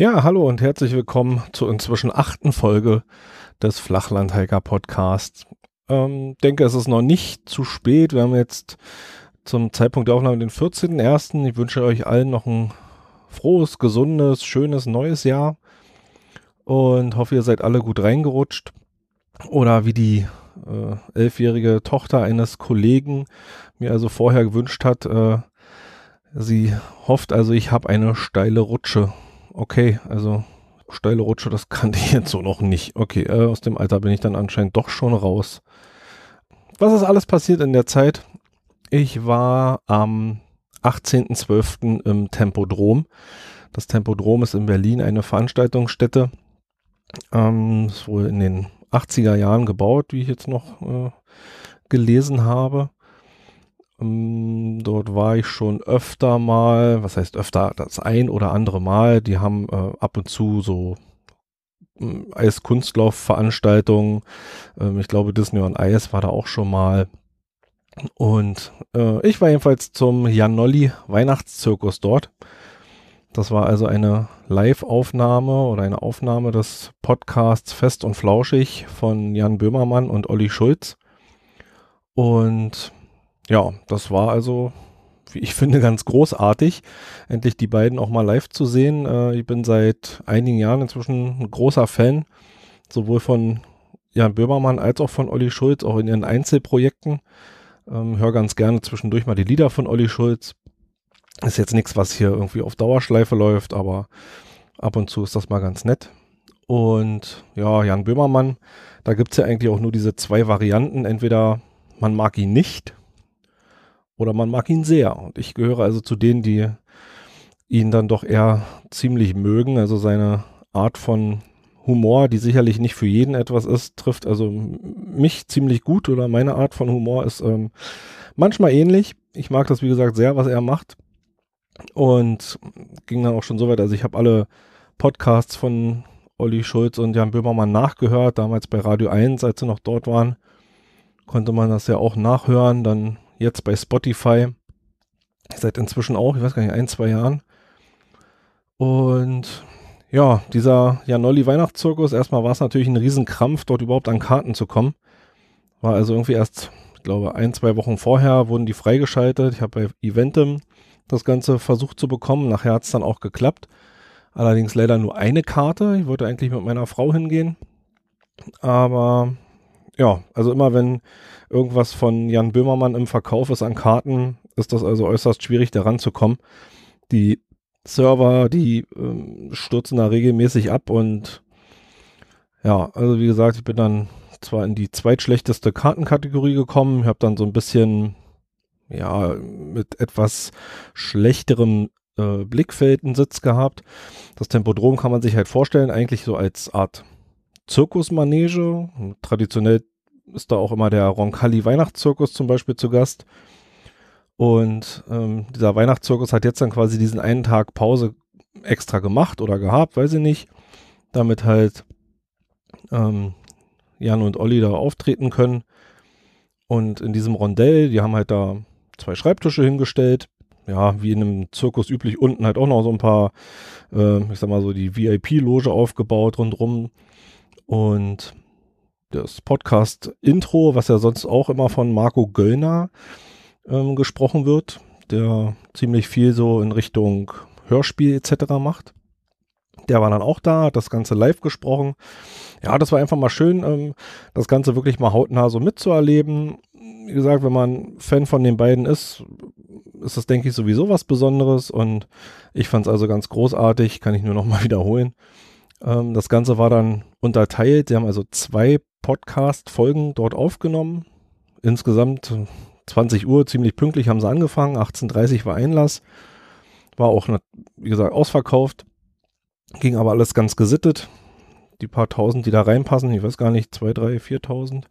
Ja, hallo und herzlich willkommen zur inzwischen achten Folge des Flachlandhiker Podcasts. Ähm, denke, es ist noch nicht zu spät. Wir haben jetzt zum Zeitpunkt der Aufnahme den 14.01. Ich wünsche euch allen noch ein frohes, gesundes, schönes neues Jahr und hoffe, ihr seid alle gut reingerutscht. Oder wie die äh, elfjährige Tochter eines Kollegen mir also vorher gewünscht hat, äh, sie hofft also, ich habe eine steile Rutsche okay, also steile Rutsche, das kannte ich jetzt so noch nicht. Okay, äh, aus dem Alter bin ich dann anscheinend doch schon raus. Was ist alles passiert in der Zeit? Ich war am 18.12. im Tempodrom. Das Tempodrom ist in Berlin eine Veranstaltungsstätte. Ähm, ist wohl in den 80er Jahren gebaut, wie ich jetzt noch äh, gelesen habe. Ähm, dort war ich schon öfter mal, was heißt öfter, das ein oder andere Mal. Die haben äh, ab und zu so äh, Eiskunstlaufveranstaltungen. Ähm, ich glaube, Disney on Eis war da auch schon mal. Und äh, ich war jedenfalls zum Janolli Weihnachtszirkus dort. Das war also eine Live-Aufnahme oder eine Aufnahme des Podcasts Fest und Flauschig von Jan Böhmermann und Olli Schulz. Und ja, das war also, wie ich finde, ganz großartig, endlich die beiden auch mal live zu sehen. Äh, ich bin seit einigen Jahren inzwischen ein großer Fan, sowohl von Jan Böhmermann als auch von Olli Schulz, auch in ihren Einzelprojekten. Ähm, hör ganz gerne zwischendurch mal die Lieder von Olli Schulz. Ist jetzt nichts, was hier irgendwie auf Dauerschleife läuft, aber ab und zu ist das mal ganz nett. Und ja, Jan Böhmermann, da gibt es ja eigentlich auch nur diese zwei Varianten. Entweder man mag ihn nicht oder man mag ihn sehr. Und ich gehöre also zu denen, die ihn dann doch eher ziemlich mögen. Also seine Art von Humor, die sicherlich nicht für jeden etwas ist, trifft also mich ziemlich gut oder meine Art von Humor ist ähm, manchmal ähnlich. Ich mag das, wie gesagt, sehr, was er macht. Und ging dann auch schon so weit, also ich habe alle Podcasts von Olli Schulz und Jan Böhmermann nachgehört, damals bei Radio 1, als sie noch dort waren, konnte man das ja auch nachhören. Dann jetzt bei Spotify. Seit inzwischen auch, ich weiß gar nicht, ein, zwei Jahren. Und ja, dieser Janolli Weihnachtszirkus, erstmal war es natürlich ein Riesenkrampf, dort überhaupt an Karten zu kommen. War also irgendwie erst, ich glaube, ein, zwei Wochen vorher wurden die freigeschaltet. Ich habe bei Eventim das Ganze versucht zu bekommen. Nachher hat es dann auch geklappt. Allerdings leider nur eine Karte. Ich wollte eigentlich mit meiner Frau hingehen. Aber ja, also immer wenn irgendwas von Jan Böhmermann im Verkauf ist an Karten, ist das also äußerst schwierig, daran zu kommen. Die Server, die ähm, stürzen da regelmäßig ab und ja, also wie gesagt, ich bin dann zwar in die zweitschlechteste Kartenkategorie gekommen, habe dann so ein bisschen ja mit etwas schlechterem äh, Blickfeld einen Sitz gehabt. Das Tempodrom kann man sich halt vorstellen, eigentlich so als Art Zirkusmanege. Traditionell ist da auch immer der Roncalli Weihnachtszirkus zum Beispiel zu Gast. Und ähm, dieser Weihnachtszirkus hat jetzt dann quasi diesen einen Tag Pause extra gemacht oder gehabt, weiß ich nicht, damit halt ähm, Jan und Olli da auftreten können. Und in diesem Rondell, die haben halt da zwei Schreibtische hingestellt. Ja, wie in einem Zirkus üblich, unten halt auch noch so ein paar, äh, ich sag mal so, die VIP-Loge aufgebaut rundrum. Und das Podcast-Intro, was ja sonst auch immer von Marco Göllner ähm, gesprochen wird, der ziemlich viel so in Richtung Hörspiel etc. macht. Der war dann auch da, hat das Ganze live gesprochen. Ja, das war einfach mal schön, ähm, das Ganze wirklich mal hautnah so mitzuerleben. Wie gesagt, wenn man Fan von den beiden ist, ist das, denke ich, sowieso was Besonderes. Und ich fand es also ganz großartig, kann ich nur noch mal wiederholen. Ähm, das Ganze war dann unterteilt. Sie haben also zwei Podcast-Folgen dort aufgenommen. Insgesamt 20 Uhr, ziemlich pünktlich haben sie angefangen. 18.30 war Einlass. War auch, wie gesagt, ausverkauft. Ging aber alles ganz gesittet. Die paar tausend, die da reinpassen, ich weiß gar nicht, zwei, drei, viertausend.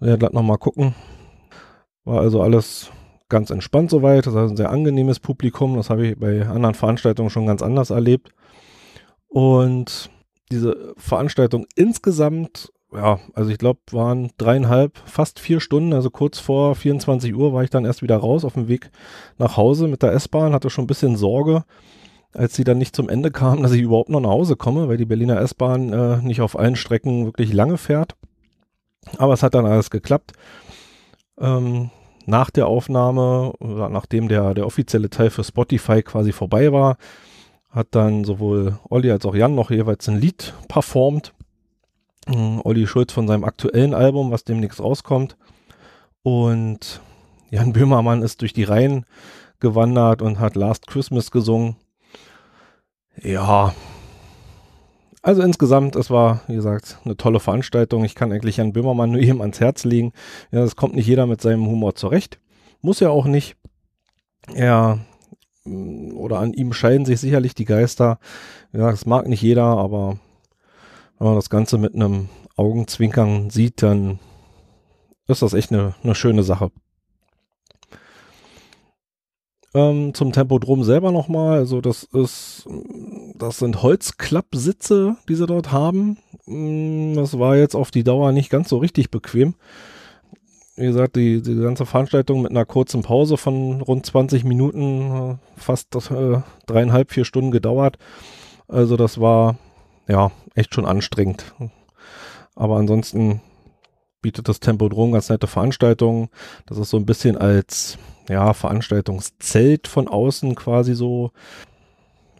Ja, glatt nochmal gucken. War also alles ganz entspannt soweit. Das ist ein sehr angenehmes Publikum. Das habe ich bei anderen Veranstaltungen schon ganz anders erlebt. Und diese Veranstaltung insgesamt, ja, also ich glaube, waren dreieinhalb, fast vier Stunden, also kurz vor 24 Uhr war ich dann erst wieder raus auf dem Weg nach Hause mit der S-Bahn, hatte schon ein bisschen Sorge, als sie dann nicht zum Ende kam, dass ich überhaupt noch nach Hause komme, weil die Berliner S-Bahn äh, nicht auf allen Strecken wirklich lange fährt. Aber es hat dann alles geklappt. Ähm, nach der Aufnahme, oder nachdem der, der offizielle Teil für Spotify quasi vorbei war, hat dann sowohl Olli als auch Jan noch jeweils ein Lied performt. Ähm, Olli Schulz von seinem aktuellen Album, was demnächst rauskommt. Und Jan Böhmermann ist durch die Reihen gewandert und hat Last Christmas gesungen. Ja. Also insgesamt, es war, wie gesagt, eine tolle Veranstaltung. Ich kann eigentlich Jan Böhmermann nur jedem ans Herz legen. Ja, es kommt nicht jeder mit seinem Humor zurecht. Muss ja auch nicht. Er mm, oder an ihm scheiden sich sicherlich die Geister. Ja, das mag nicht jeder, aber wenn man das Ganze mit einem Augenzwinkern sieht, dann ist das echt eine, eine schöne Sache. Ähm, zum Tempodrom selber nochmal. Also das ist, das sind Holzklappsitze, die sie dort haben. Mm, das war jetzt auf die Dauer nicht ganz so richtig bequem. Wie gesagt, die, die ganze Veranstaltung mit einer kurzen Pause von rund 20 Minuten, äh, fast äh, dreieinhalb, vier Stunden gedauert. Also das war ja echt schon anstrengend. Aber ansonsten bietet das Tempodrom ganz nette Veranstaltungen. Das ist so ein bisschen als ja, Veranstaltungszelt von außen quasi so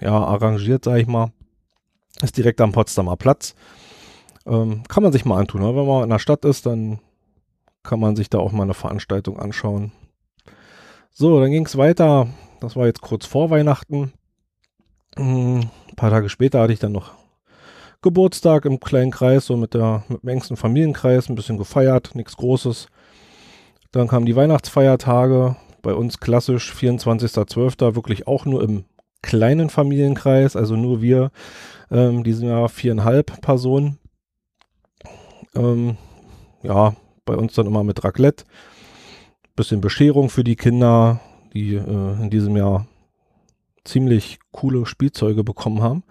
ja, arrangiert, sag ich mal. Ist direkt am Potsdamer Platz. Ähm, kann man sich mal antun. Ne? Wenn man in der Stadt ist, dann kann man sich da auch mal eine Veranstaltung anschauen. So, dann ging es weiter. Das war jetzt kurz vor Weihnachten. Hm, ein paar Tage später hatte ich dann noch Geburtstag im kleinen Kreis, so mit, der, mit dem engsten Familienkreis, ein bisschen gefeiert, nichts Großes. Dann kamen die Weihnachtsfeiertage, bei uns klassisch 24.12. wirklich auch nur im kleinen Familienkreis, also nur wir, ähm, die sind ja viereinhalb Personen. Ähm, ja, bei uns dann immer mit Raclette. Bisschen Bescherung für die Kinder, die äh, in diesem Jahr ziemlich coole Spielzeuge bekommen haben.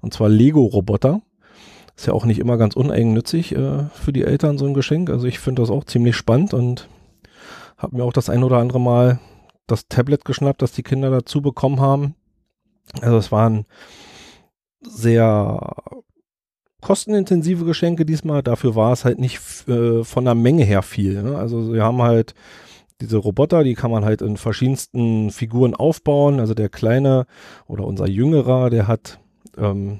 Und zwar Lego-Roboter. Ist ja auch nicht immer ganz uneigennützig äh, für die Eltern so ein Geschenk. Also ich finde das auch ziemlich spannend und habe mir auch das ein oder andere Mal das Tablet geschnappt, das die Kinder dazu bekommen haben. Also es waren sehr kostenintensive Geschenke diesmal. Dafür war es halt nicht äh, von der Menge her viel. Ne? Also wir haben halt diese Roboter, die kann man halt in verschiedensten Figuren aufbauen. Also der kleine oder unser jüngerer, der hat ähm,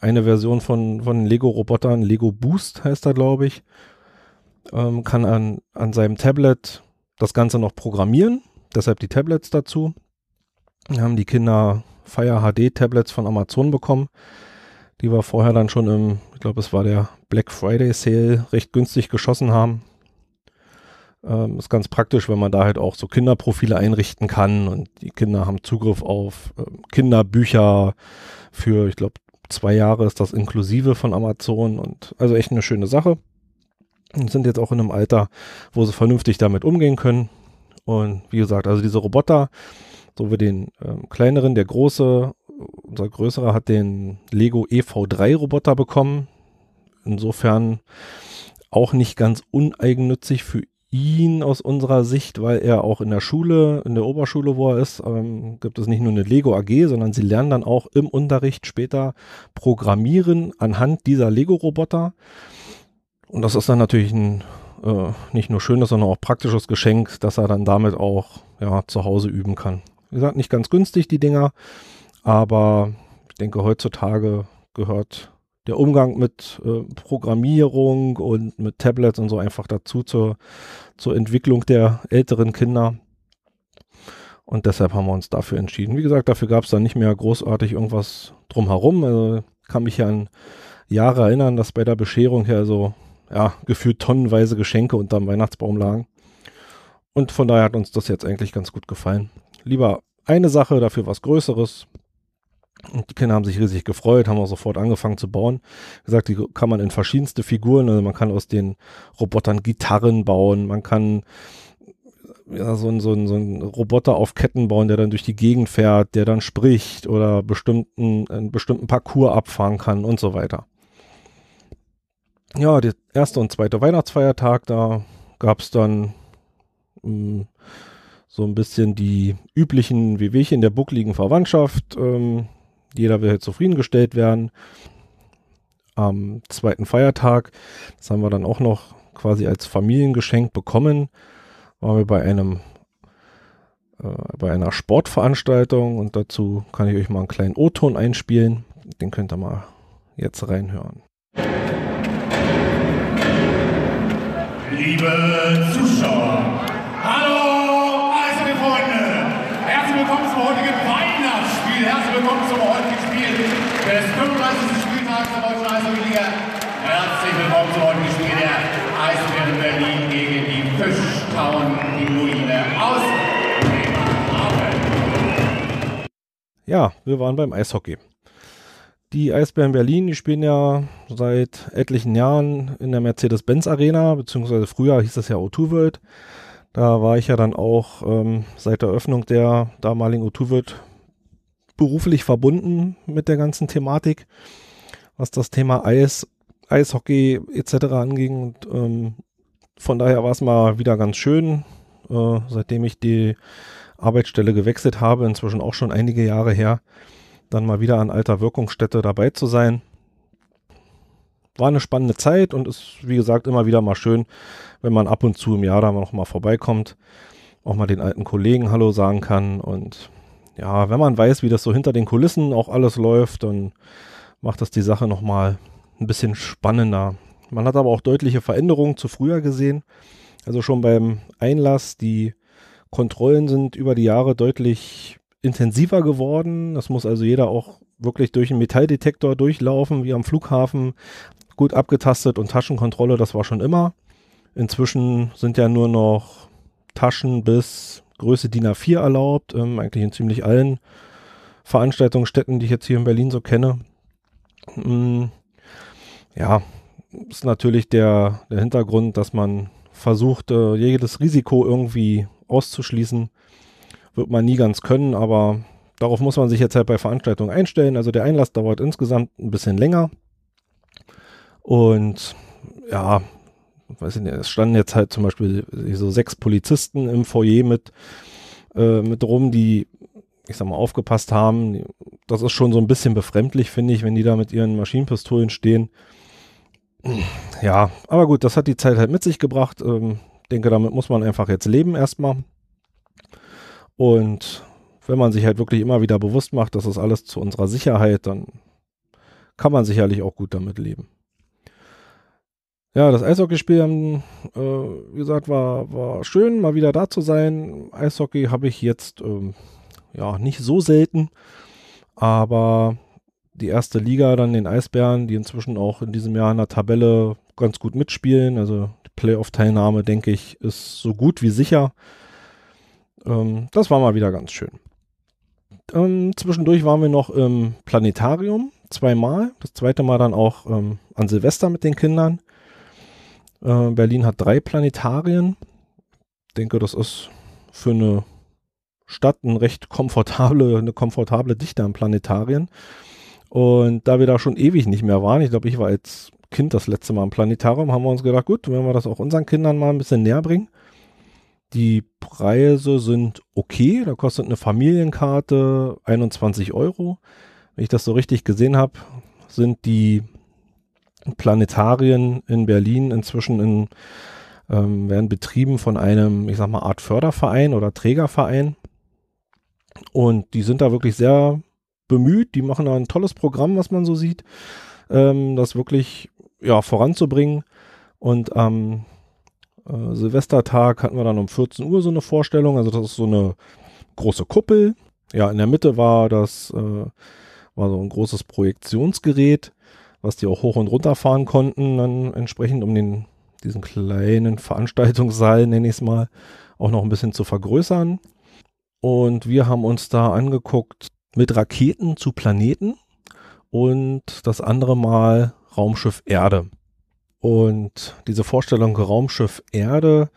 eine Version von, von Lego-Robotern, Lego Boost heißt er, glaube ich, ähm, kann an, an seinem Tablet das Ganze noch programmieren, deshalb die Tablets dazu. Wir haben die Kinder Fire HD Tablets von Amazon bekommen, die wir vorher dann schon im, ich glaube, es war der Black Friday Sale, recht günstig geschossen haben. Ähm, ist ganz praktisch, wenn man da halt auch so Kinderprofile einrichten kann und die Kinder haben Zugriff auf äh, Kinderbücher für, ich glaube, zwei Jahre ist das inklusive von Amazon und also echt eine schöne Sache und sind jetzt auch in einem Alter, wo sie vernünftig damit umgehen können. Und wie gesagt, also diese Roboter, so wie den ähm, kleineren, der große, unser größerer hat den Lego EV3 Roboter bekommen. Insofern auch nicht ganz uneigennützig für ihn aus unserer Sicht, weil er auch in der Schule, in der Oberschule, wo er ist, ähm, gibt es nicht nur eine Lego AG, sondern sie lernen dann auch im Unterricht später Programmieren anhand dieser Lego-Roboter. Und das ist dann natürlich ein äh, nicht nur schönes, sondern auch praktisches Geschenk, dass er dann damit auch ja, zu Hause üben kann. Wie gesagt, nicht ganz günstig, die Dinger, aber ich denke, heutzutage gehört der Umgang mit äh, Programmierung und mit Tablets und so einfach dazu zur, zur Entwicklung der älteren Kinder. Und deshalb haben wir uns dafür entschieden. Wie gesagt, dafür gab es dann nicht mehr großartig irgendwas drumherum. Also kann mich ja an Jahre erinnern, dass bei der Bescherung ja so ja, gefühlt tonnenweise Geschenke unterm Weihnachtsbaum lagen. Und von daher hat uns das jetzt eigentlich ganz gut gefallen. Lieber eine Sache, dafür was Größeres. Und die Kinder haben sich riesig gefreut, haben auch sofort angefangen zu bauen. Wie gesagt, die kann man in verschiedenste Figuren, also man kann aus den Robotern Gitarren bauen, man kann ja, so, ein, so, so ein Roboter auf Ketten bauen, der dann durch die Gegend fährt, der dann spricht oder bestimmten, einen bestimmten Parcours abfahren kann und so weiter. Ja, der erste und zweite Weihnachtsfeiertag, da gab es dann mh, hm, so ein bisschen die üblichen Wehwehchen der buckligen Verwandtschaft. Ähm, jeder will halt zufriedengestellt werden. Am zweiten Feiertag, das haben wir dann auch noch quasi als Familiengeschenk bekommen, waren wir bei einem äh, bei einer Sportveranstaltung und dazu kann ich euch mal einen kleinen O-Ton einspielen. Den könnt ihr mal jetzt reinhören. Liebe Zuschauer, hallo Eishockey-Freunde, herzlich willkommen zum heutigen Weihnachtsspiel, herzlich willkommen zum heutigen Spiel des 35. Spieltags der Deutschen Eishockey-Liga. Herzlich willkommen zum heutigen Spiel der Eisbären Berlin gegen die Fischtown Pinguine aus Bremerhaven. Ja, wir waren beim Eishockey. Die Eisbären Berlin, die spielen ja seit etlichen Jahren in der Mercedes-Benz Arena, beziehungsweise früher hieß das ja O2 World. Da war ich ja dann auch ähm, seit der Öffnung der damaligen O2 World beruflich verbunden mit der ganzen Thematik, was das Thema Eis, Eishockey etc. anging. Und ähm, von daher war es mal wieder ganz schön, äh, seitdem ich die Arbeitsstelle gewechselt habe, inzwischen auch schon einige Jahre her, dann mal wieder an alter Wirkungsstätte dabei zu sein. War eine spannende Zeit und ist, wie gesagt, immer wieder mal schön, wenn man ab und zu im Jahr da noch mal vorbeikommt, auch mal den alten Kollegen Hallo sagen kann und ja, wenn man weiß, wie das so hinter den Kulissen auch alles läuft, dann macht das die Sache noch mal ein bisschen spannender. Man hat aber auch deutliche Veränderungen zu früher gesehen. Also schon beim Einlass, die Kontrollen sind über die Jahre deutlich intensiver geworden. Das muss also jeder auch wirklich durch einen Metalldetektor durchlaufen, wie am Flughafen. Gut abgetastet und Taschenkontrolle, das war schon immer. Inzwischen sind ja nur noch Taschen bis Größe DIN A4 erlaubt, ähm, eigentlich in ziemlich allen Veranstaltungsstätten, die ich jetzt hier in Berlin so kenne. Ähm, ja, ist natürlich der, der Hintergrund, dass man versucht, äh, jedes Risiko irgendwie auszuschließen wird man nie ganz können, aber darauf muss man sich jetzt halt bei Veranstaltungen einstellen. Also der Einlass dauert insgesamt ein bisschen länger. Und ja, weiß ich nicht, es standen jetzt halt zum Beispiel so sechs Polizisten im Foyer mit, äh, mit rum, die, ich sag mal, aufgepasst haben. Das ist schon so ein bisschen befremdlich, finde ich, wenn die da mit ihren Maschinenpistolen stehen. Ja, aber gut, das hat die Zeit halt mit sich gebracht. Ähm, denke, damit muss man einfach jetzt leben erstmal. Und wenn man sich halt wirklich immer wieder bewusst macht, dass das alles zu unserer Sicherheit, dann kann man sicherlich auch gut damit leben. Ja, das Eishockeyspiel, äh, wie gesagt, war, war schön, mal wieder da zu sein. Eishockey habe ich jetzt ähm, ja nicht so selten, aber die erste Liga, dann den Eisbären, die inzwischen auch in diesem Jahr in der Tabelle ganz gut mitspielen. Also die Playoff-Teilnahme, denke ich, ist so gut wie sicher. Ähm, das war mal wieder ganz schön. Ähm, zwischendurch waren wir noch im Planetarium zweimal. Das zweite Mal dann auch ähm, an Silvester mit den Kindern. Äh, Berlin hat drei Planetarien. Ich denke, das ist für eine Stadt eine recht komfortable, eine komfortable Dichte an Planetarien. Und da wir da schon ewig nicht mehr waren, ich glaube, ich war als Kind das letzte Mal im Planetarium, haben wir uns gedacht, gut, wenn wir das auch unseren Kindern mal ein bisschen näher bringen, die Preise sind okay. Da kostet eine Familienkarte 21 Euro. Wenn ich das so richtig gesehen habe, sind die Planetarien in Berlin inzwischen in, ähm, werden betrieben von einem, ich sag mal, Art Förderverein oder Trägerverein. Und die sind da wirklich sehr bemüht. Die machen da ein tolles Programm, was man so sieht, ähm, das wirklich ja, voranzubringen. Und am ähm, äh, Silvestertag hatten wir dann um 14 Uhr so eine Vorstellung. Also das ist so eine große Kuppel. Ja, in der Mitte war das äh, war so ein großes Projektionsgerät, was die auch hoch und runter fahren konnten, dann entsprechend um den diesen kleinen Veranstaltungssaal, nenne ich es mal, auch noch ein bisschen zu vergrößern. Und wir haben uns da angeguckt mit Raketen zu Planeten und das andere Mal Raumschiff Erde. Und diese Vorstellung Raumschiff Erde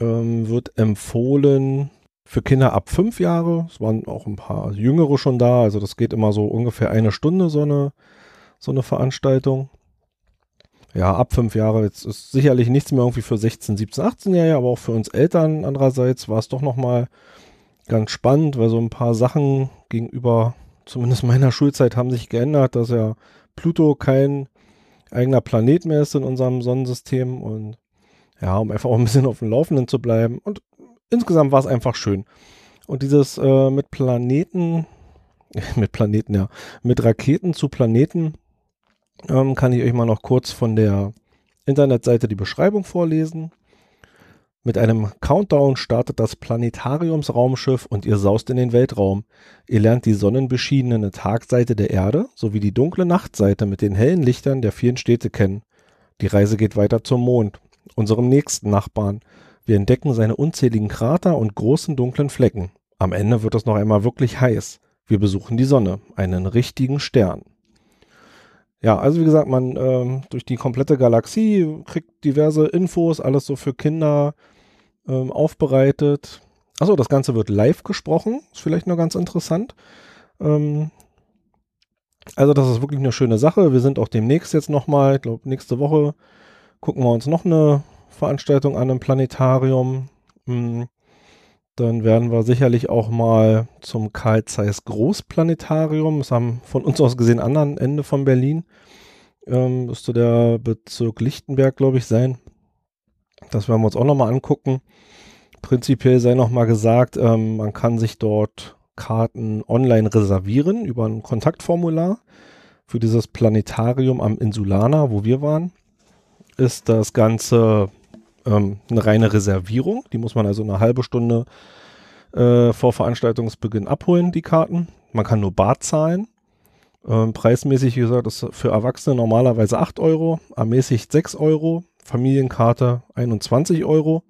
ähm, wird empfohlen für Kinder ab fünf Jahre. Es waren auch ein paar Jüngere schon da. Also das geht immer so ungefähr eine Stunde, so eine, so eine Veranstaltung. Ja, ab fünf Jahre. Jetzt ist sicherlich nichts mehr irgendwie für 16, 17, 18-Jährige, aber auch für uns Eltern andererseits war es doch nochmal ganz spannend, weil so ein paar Sachen gegenüber zumindest meiner Schulzeit haben sich geändert, dass ja Pluto kein eigener Planet mehr ist in unserem Sonnensystem und ja, um einfach auch ein bisschen auf dem Laufenden zu bleiben. Und insgesamt war es einfach schön. Und dieses äh, mit Planeten, mit Planeten, ja, mit Raketen zu Planeten, ähm, kann ich euch mal noch kurz von der Internetseite die Beschreibung vorlesen. Mit einem Countdown startet das Planetariumsraumschiff und ihr saust in den Weltraum. Ihr lernt die sonnenbeschienene Tagseite der Erde sowie die dunkle Nachtseite mit den hellen Lichtern der vielen Städte kennen. Die Reise geht weiter zum Mond, unserem nächsten Nachbarn. Wir entdecken seine unzähligen Krater und großen dunklen Flecken. Am Ende wird es noch einmal wirklich heiß. Wir besuchen die Sonne, einen richtigen Stern. Ja, also wie gesagt, man ähm, durch die komplette Galaxie kriegt diverse Infos, alles so für Kinder, ähm, aufbereitet. Achso, das Ganze wird live gesprochen. Ist vielleicht noch ganz interessant. Ähm, also das ist wirklich eine schöne Sache. Wir sind auch demnächst jetzt nochmal, ich glaube nächste Woche gucken wir uns noch eine Veranstaltung an im Planetarium. Hm. Dann werden wir sicherlich auch mal zum Karl Zeiss Großplanetarium, das haben von uns aus gesehen anderen Ende von Berlin, ähm, müsste der Bezirk Lichtenberg, glaube ich, sein. Das werden wir uns auch nochmal angucken. Prinzipiell sei nochmal gesagt, ähm, man kann sich dort Karten online reservieren über ein Kontaktformular. Für dieses Planetarium am Insulana, wo wir waren, ist das Ganze ähm, eine reine Reservierung. Die muss man also eine halbe Stunde äh, vor Veranstaltungsbeginn abholen, die Karten. Man kann nur Bar zahlen. Ähm, preismäßig, wie gesagt, ist für Erwachsene normalerweise 8 Euro, ermäßigt 6 Euro. Familienkarte 21 Euro.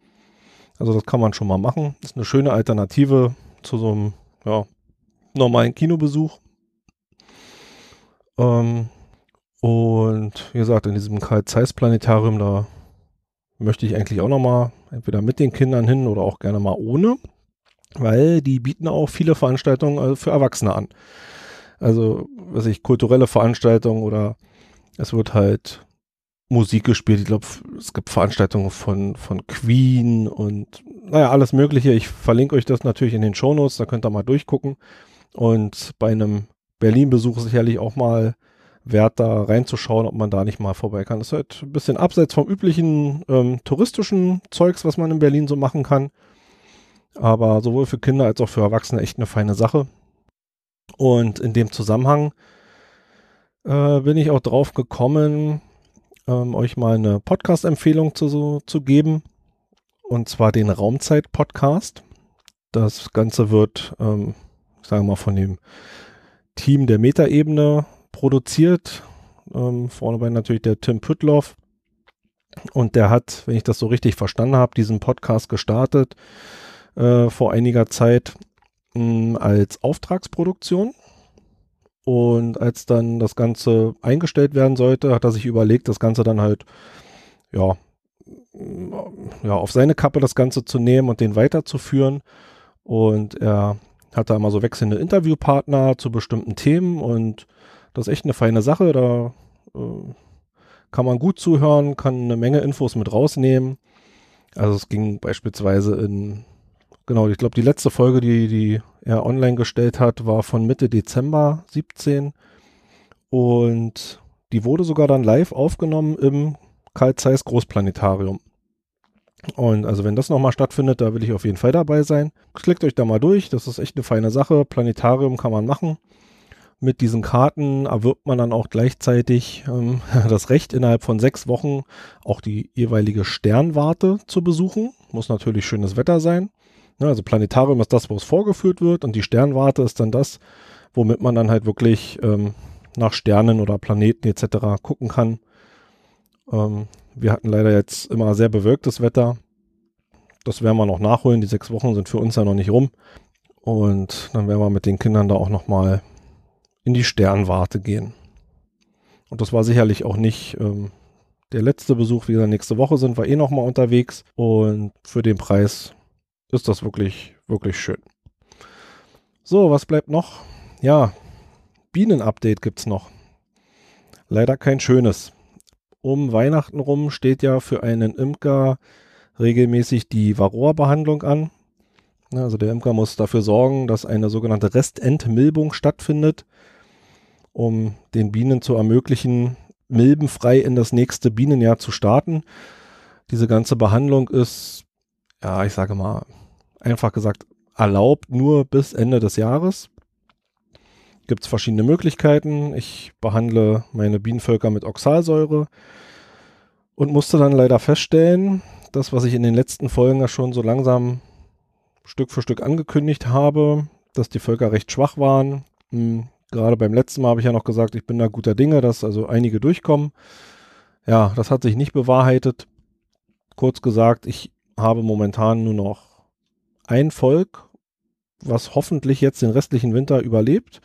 Also das kann man schon mal machen. Ist eine schöne Alternative zu so einem ja, normalen Kinobesuch. Ähm, und wie gesagt, in diesem Karl Zeiss Planetarium, da möchte ich eigentlich auch nochmal entweder mit den Kindern hin oder auch gerne mal ohne, weil die bieten auch viele Veranstaltungen äh, für Erwachsene an. Also, was ich, kulturelle Veranstaltungen oder es wird halt Musik gespielt. Ich glaube, es gibt Veranstaltungen von, von Queen und naja, alles Mögliche. Ich verlinke euch das natürlich in den Shownotes, da könnt ihr mal durchgucken. Und bei einem Berlin-Besuch sicherlich auch mal wert, da reinzuschauen, ob man da nicht mal vorbei kann. Das ist halt ein bisschen abseits vom üblichen ähm, touristischen Zeugs, was man in Berlin so machen kann. Aber sowohl für Kinder als auch für Erwachsene echt eine feine Sache. Und in dem Zusammenhang äh, bin ich auch drauf gekommen, ähm, euch mal eine Podcast-Empfehlung zu, zu geben. Und zwar den Raumzeit-Podcast. Das Ganze wird, ähm, ich sage mal, von dem Team der Metaebene produziert. Ähm, vorne natürlich der Tim Püttloff. Und der hat, wenn ich das so richtig verstanden habe, diesen Podcast gestartet äh, vor einiger Zeit mh, als Auftragsproduktion. Und als dann das Ganze eingestellt werden sollte, hat er sich überlegt, das Ganze dann halt, ja, ja, auf seine Kappe das Ganze zu nehmen und den weiterzuführen. Und er hat da immer so wechselnde Interviewpartner zu bestimmten Themen und das ist echt eine feine Sache. Da äh, kann man gut zuhören, kann eine Menge Infos mit rausnehmen. Also es ging beispielsweise in Genau, ich glaube, die letzte Folge, die, die er online gestellt hat, war von Mitte Dezember 17. Und die wurde sogar dann live aufgenommen im Karl Zeiss Großplanetarium. Und also wenn das nochmal stattfindet, da will ich auf jeden Fall dabei sein. Klickt euch da mal durch, das ist echt eine feine Sache. Planetarium kann man machen. Mit diesen Karten erwirbt man dann auch gleichzeitig ähm, das Recht, innerhalb von sechs Wochen auch die jeweilige Sternwarte zu besuchen. Muss natürlich schönes Wetter sein. Ne, also Planetarium ist das, wo es vorgeführt wird und die Sternwarte ist dann das, womit man dann halt wirklich ähm, nach Sternen oder Planeten etc. gucken kann. Ähm, wir hatten leider jetzt immer sehr bewölktes Wetter. Das werden wir noch nachholen. Die sechs Wochen sind für uns ja noch nicht rum. Und dann werden wir mit den Kindern da auch nochmal in die Sternwarte gehen. Und das war sicherlich auch nicht ähm, der letzte Besuch, wie gesagt, nächste Woche sind wir eh nochmal unterwegs und für den Preis ist das wirklich, wirklich schön. So, was bleibt noch? Ja, Bienen-Update gibt es noch. Leider kein schönes. Um Weihnachten rum steht ja für einen Imker regelmäßig die Varroa-Behandlung an. Also der Imker muss dafür sorgen, dass eine sogenannte Restentmilbung stattfindet, um den Bienen zu ermöglichen, milbenfrei in das nächste Bienenjahr zu starten. Diese ganze Behandlung ist, ja, ich sage mal, einfach gesagt, erlaubt nur bis Ende des Jahres. Gibt es verschiedene Möglichkeiten. Ich behandle meine Bienenvölker mit Oxalsäure und musste dann leider feststellen, das, was ich in den letzten Folgen ja schon so langsam Stück für Stück angekündigt habe, dass die Völker recht schwach waren. Hm, gerade beim letzten Mal habe ich ja noch gesagt, ich bin da guter Dinge, dass also einige durchkommen. Ja, das hat sich nicht bewahrheitet. Kurz gesagt, ich habe momentan nur noch ein Volk, was hoffentlich jetzt den restlichen Winter überlebt.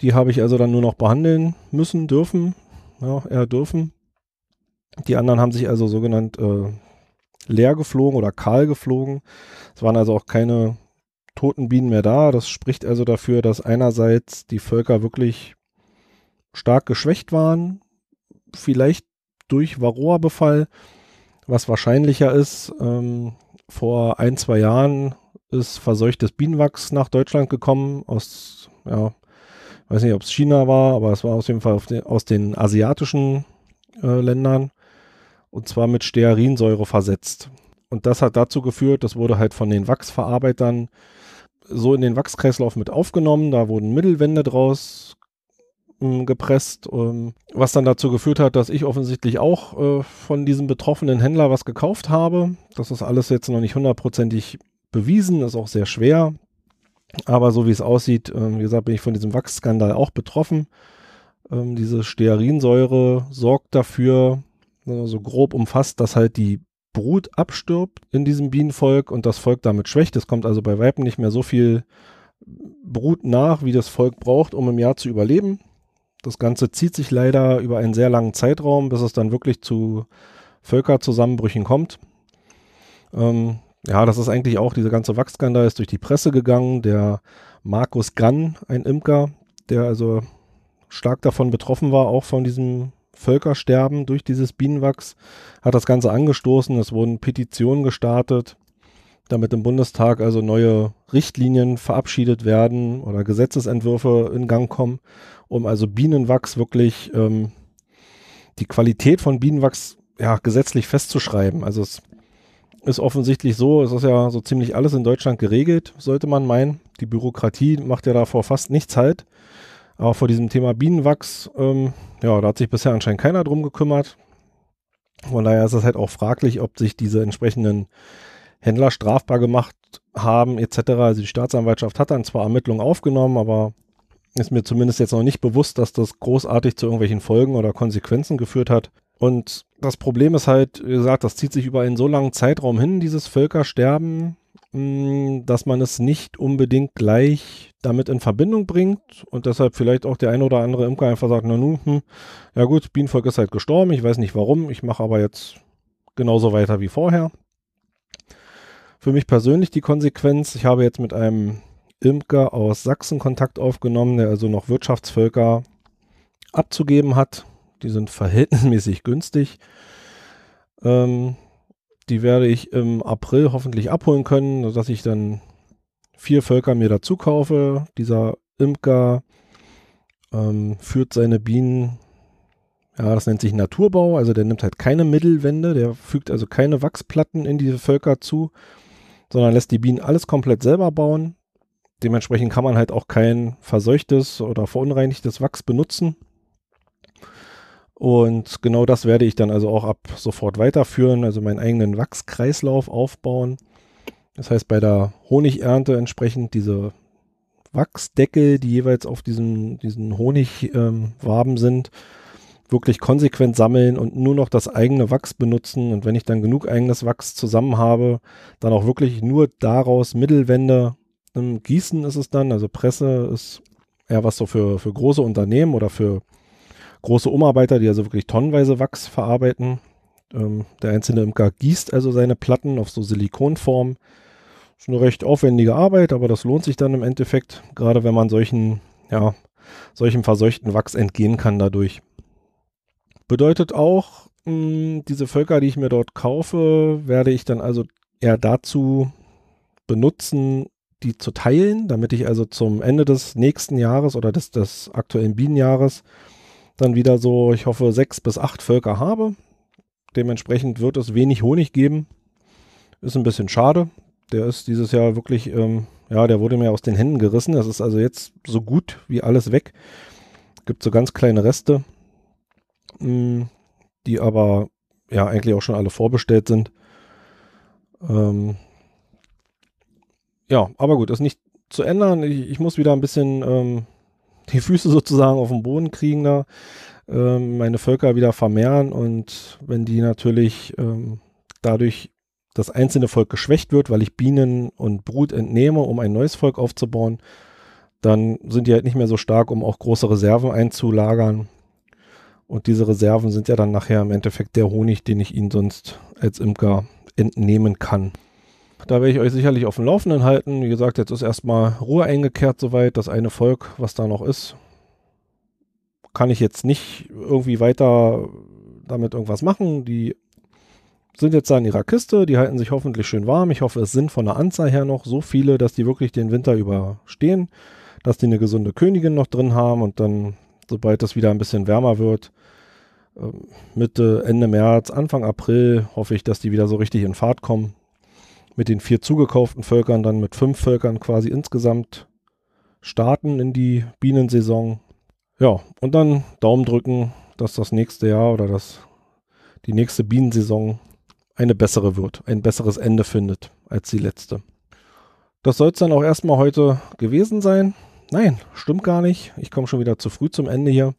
Die habe ich also dann nur noch behandeln müssen, dürfen. Ja, eher dürfen. Die anderen haben sich also sogenannt äh, leer geflogen oder kahl geflogen. Es waren also auch keine toten Bienen mehr da. Das spricht also dafür, dass einerseits die Völker wirklich stark geschwächt waren, vielleicht durch Varroa-Befall, was wahrscheinlicher ist. Ähm, vor ein, zwei Jahren ist verseuchtes Bienenwachs nach Deutschland gekommen, aus, ja, weiß nicht, ob es China war, aber es war auf jeden Fall den, aus den asiatischen äh, Ländern und zwar mit Stearinsäure versetzt. Und das hat dazu geführt, das wurde halt von den Wachsverarbeitern so in den Wachskreislauf mit aufgenommen. Da wurden Mittelwände draus ähm, gepresst, ähm, was dann dazu geführt hat, dass ich offensichtlich auch äh, von diesem betroffenen Händler was gekauft habe. Das ist alles jetzt noch nicht hundertprozentig bewiesen, ist auch sehr schwer. Aber so wie es aussieht, äh, wie gesagt, bin ich von diesem Wachsskandal auch betroffen. Ähm, diese Stearinsäure sorgt dafür, so grob umfasst, dass halt die Brut abstirbt in diesem Bienenvolk und das Volk damit schwächt. Es kommt also bei Weiben nicht mehr so viel Brut nach, wie das Volk braucht, um im Jahr zu überleben. Das Ganze zieht sich leider über einen sehr langen Zeitraum, bis es dann wirklich zu Völkerzusammenbrüchen kommt. Ähm, ja, das ist eigentlich auch, diese ganze Wachsskandal ist durch die Presse gegangen. Der Markus Gann, ein Imker, der also stark davon betroffen war, auch von diesem Völkersterben durch dieses Bienenwachs, hat das Ganze angestoßen. Es wurden Petitionen gestartet, damit im Bundestag also neue Richtlinien verabschiedet werden oder Gesetzesentwürfe in Gang kommen, um also Bienenwachs wirklich ähm, die Qualität von Bienenwachs ja, gesetzlich festzuschreiben. Also es ist offensichtlich so, es ist ja so ziemlich alles in Deutschland geregelt, sollte man meinen. Die Bürokratie macht ja davor fast nichts halt. Aber vor diesem Thema Bienenwachs, ähm, ja, da hat sich bisher anscheinend keiner drum gekümmert. Von daher ist es halt auch fraglich, ob sich diese entsprechenden Händler strafbar gemacht haben, etc. Also die Staatsanwaltschaft hat dann zwar Ermittlungen aufgenommen, aber ist mir zumindest jetzt noch nicht bewusst, dass das großartig zu irgendwelchen Folgen oder Konsequenzen geführt hat. Und das Problem ist halt, wie gesagt, das zieht sich über einen so langen Zeitraum hin, dieses Völkersterben, dass man es nicht unbedingt gleich damit in Verbindung bringt und deshalb vielleicht auch der ein oder andere Imker einfach sagt, na nun, hm, ja gut, Bienenvolk ist halt gestorben, ich weiß nicht warum, ich mache aber jetzt genauso weiter wie vorher. Für mich persönlich die Konsequenz, ich habe jetzt mit einem Imker aus Sachsen Kontakt aufgenommen, der also noch Wirtschaftsvölker abzugeben hat. Die sind verhältnismäßig günstig. Ähm, die werde ich im April hoffentlich abholen können, sodass ich dann vier Völker mir dazu kaufe. Dieser Imker ähm, führt seine Bienen, ja, das nennt sich Naturbau, also der nimmt halt keine Mittelwände, der fügt also keine Wachsplatten in diese Völker zu, sondern lässt die Bienen alles komplett selber bauen. Dementsprechend kann man halt auch kein verseuchtes oder verunreinigtes Wachs benutzen. Und genau das werde ich dann also auch ab sofort weiterführen, also meinen eigenen Wachskreislauf aufbauen. Das heißt, bei der Honigernte entsprechend diese Wachsdeckel, die jeweils auf diesen, diesen Honigwaben ähm, sind, wirklich konsequent sammeln und nur noch das eigene Wachs benutzen. Und wenn ich dann genug eigenes Wachs zusammen habe, dann auch wirklich nur daraus Mittelwände ähm, gießen ist es dann. Also Presse ist eher was so für, für große Unternehmen oder für große Umarbeiter, die also wirklich tonnenweise Wachs verarbeiten. Ähm, der einzelne Imker gießt also seine Platten auf so Silikonform. Ist eine recht aufwendige Arbeit, aber das lohnt sich dann im Endeffekt, gerade wenn man solchen, ja, solchem verseuchten Wachs entgehen kann dadurch. Bedeutet auch, mh, hm, diese Völker, die ich mir dort kaufe, werde ich dann also eher dazu benutzen, die zu teilen, damit ich also zum Ende des nächsten Jahres oder des, des aktuellen Bienenjahres dann wieder so, ich hoffe, sechs bis acht Völker habe. Dementsprechend wird es wenig Honig geben. Ist ein bisschen schade. Der ist dieses Jahr wirklich, ähm, ja, der wurde mir aus den Händen gerissen. Das ist also jetzt so gut wie alles weg. Gibt so ganz kleine Reste, mh, mm, die aber ja eigentlich auch schon alle vorbestellt sind. Ähm, ja, aber gut, ist nicht zu ändern. Ich, ich muss wieder ein bisschen ähm, die Füße sozusagen auf den Boden kriegen da, ähm, meine Völker wieder vermehren und wenn die natürlich ähm, dadurch das einzelne Volk geschwächt wird, weil ich Bienen und Brut entnehme, um ein neues Volk aufzubauen, dann sind die halt nicht mehr so stark, um auch große Reserven einzulagern. Und diese Reserven sind ja dann nachher im Endeffekt der Honig, den ich ihnen sonst als Imker entnehmen kann. Da werde ich euch sicherlich auf dem Laufenden halten. Wie gesagt, jetzt ist erstmal Ruhe eingekehrt soweit. Das eine Volk, was da noch ist, kann ich jetzt nicht irgendwie weiter damit irgendwas machen. Die sind jetzt da in ihrer Kiste, die halten sich hoffentlich schön warm. Ich hoffe, es sind von der Anzahl her noch so viele, dass die wirklich den Winter überstehen, dass die eine gesunde Königin noch drin haben und dann, sobald es wieder ein bisschen wärmer wird, ähm, Mitte, Ende März, Anfang April, hoffe ich, dass die wieder so richtig in Fahrt kommen mit den vier zugekauften Völkern dann mit fünf Völkern quasi insgesamt starten in die Bienensaison. Ja, und dann Daumen drücken, dass das nächste Jahr oder das, die nächste Bienensaison eine bessere wird, ein besseres Ende findet als die letzte. Das soll es dann auch erstmal heute gewesen sein. Nein, stimmt gar nicht. Ich komme schon wieder zu früh zum Ende hier.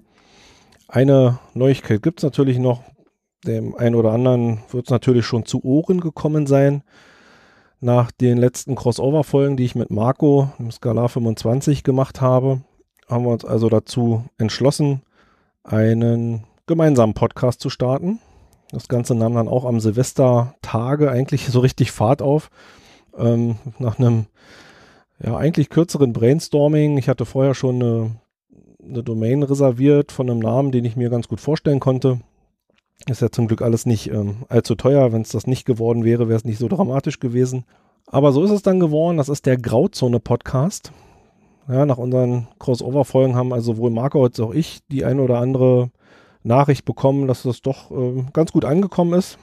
Eine Neuigkeit gibt es natürlich noch. Dem einen oder anderen wird es natürlich schon zu Ohren gekommen sein nach den letzten Crossover-Folgen, die ich mit Marco im Skalar 25 gemacht habe, haben wir uns also dazu entschlossen, einen gemeinsamen Podcast zu starten. Das Ganze nahm dann auch am Silvestertage eigentlich so richtig Fahrt auf. Ähm, nach einem ja eigentlich kürzeren Brainstorming. Ich hatte vorher schon eine, eine Domain reserviert von einem Namen, den ich mir ganz gut vorstellen konnte. Ist ja zum Glück alles nicht ähm, allzu teuer. Wenn es das nicht geworden wäre, wäre es nicht so dramatisch gewesen. Aber so ist es dann geworden. Das ist der Grauzone-Podcast. Ja, nach unseren Crossover-Folgen haben also sowohl Marco als auch ich die eine oder andere Nachricht bekommen, dass das doch ähm, ganz gut angekommen ist.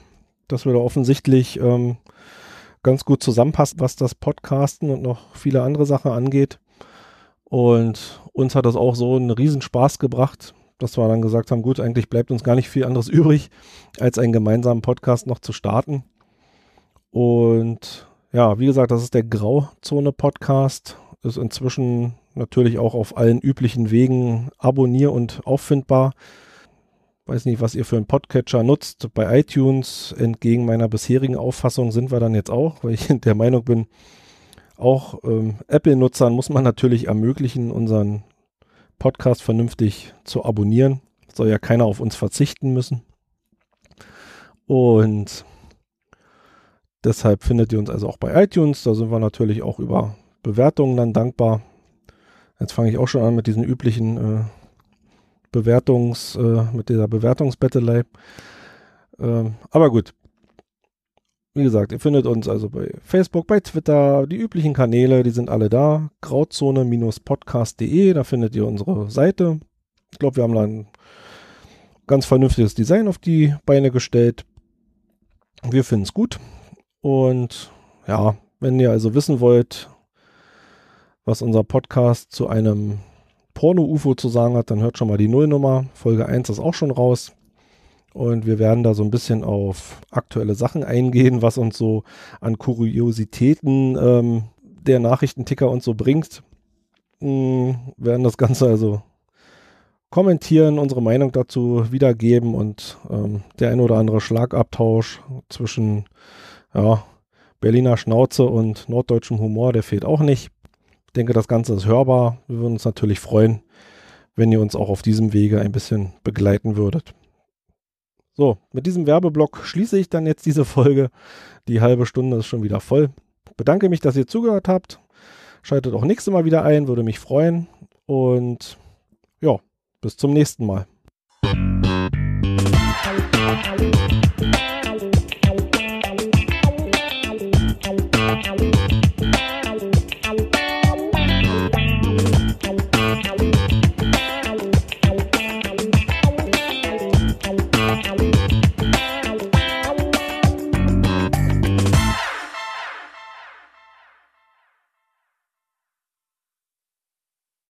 Dass wir da offensichtlich ähm, ganz gut zusammenpassen, was das Podcasten und noch viele andere Sachen angeht. Und uns hat das auch so einen Riesenspaß gebracht, dass wir dann gesagt haben, gut, eigentlich bleibt uns gar nicht viel anderes übrig, als einen gemeinsamen Podcast noch zu starten. Und ja, wie gesagt, das ist der Grauzone-Podcast. Ist inzwischen natürlich auch auf allen üblichen Wegen abonnier- und auffindbar. Weiß nicht, was ihr für einen Podcatcher nutzt. Bei iTunes, entgegen meiner bisherigen Auffassung, sind wir dann jetzt auch, weil ich der Meinung bin, auch ähm, Apple-Nutzern muss man natürlich ermöglichen, unseren Podcast vernünftig zu abonnieren. Soll ja keiner auf uns verzichten müssen. Und deshalb findet ihr uns also auch bei iTunes. Da sind wir natürlich auch über Bewertungen dann dankbar. Jetzt fange ich auch schon an mit diesen üblichen äh, Bewertungs, äh, mit dieser Bewertungsbettelei. Äh, aber gut, wie gesagt, ihr findet uns also bei Facebook, bei Twitter, die üblichen Kanäle, die sind alle da. Grauzone-podcast.de, da findet ihr unsere Seite. Ich glaube, wir haben da ein ganz vernünftiges Design auf die Beine gestellt. Wir finden es gut. Und ja, wenn ihr also wissen wollt, was unser Podcast zu einem Porno-UFO zu sagen hat, dann hört schon mal die Nullnummer. Folge 1 ist auch schon raus. Und wir werden da so ein bisschen auf aktuelle Sachen eingehen, was uns so an Kuriositäten ähm, der Nachrichtenticker uns so bringt. Wir werden das Ganze also kommentieren, unsere Meinung dazu wiedergeben und ähm, der ein oder andere Schlagabtausch zwischen ja, Berliner Schnauze und norddeutschem Humor, der fehlt auch nicht. Ich denke, das Ganze ist hörbar. Wir würden uns natürlich freuen, wenn ihr uns auch auf diesem Wege ein bisschen begleiten würdet. So, mit diesem Werbeblock schließe ich dann jetzt diese Folge. Die halbe Stunde ist schon wieder voll. Bedanke mich, dass ihr zugehört habt. Schaltet auch nächstes Mal wieder ein, würde mich freuen. Und ja, bis zum nächsten Mal.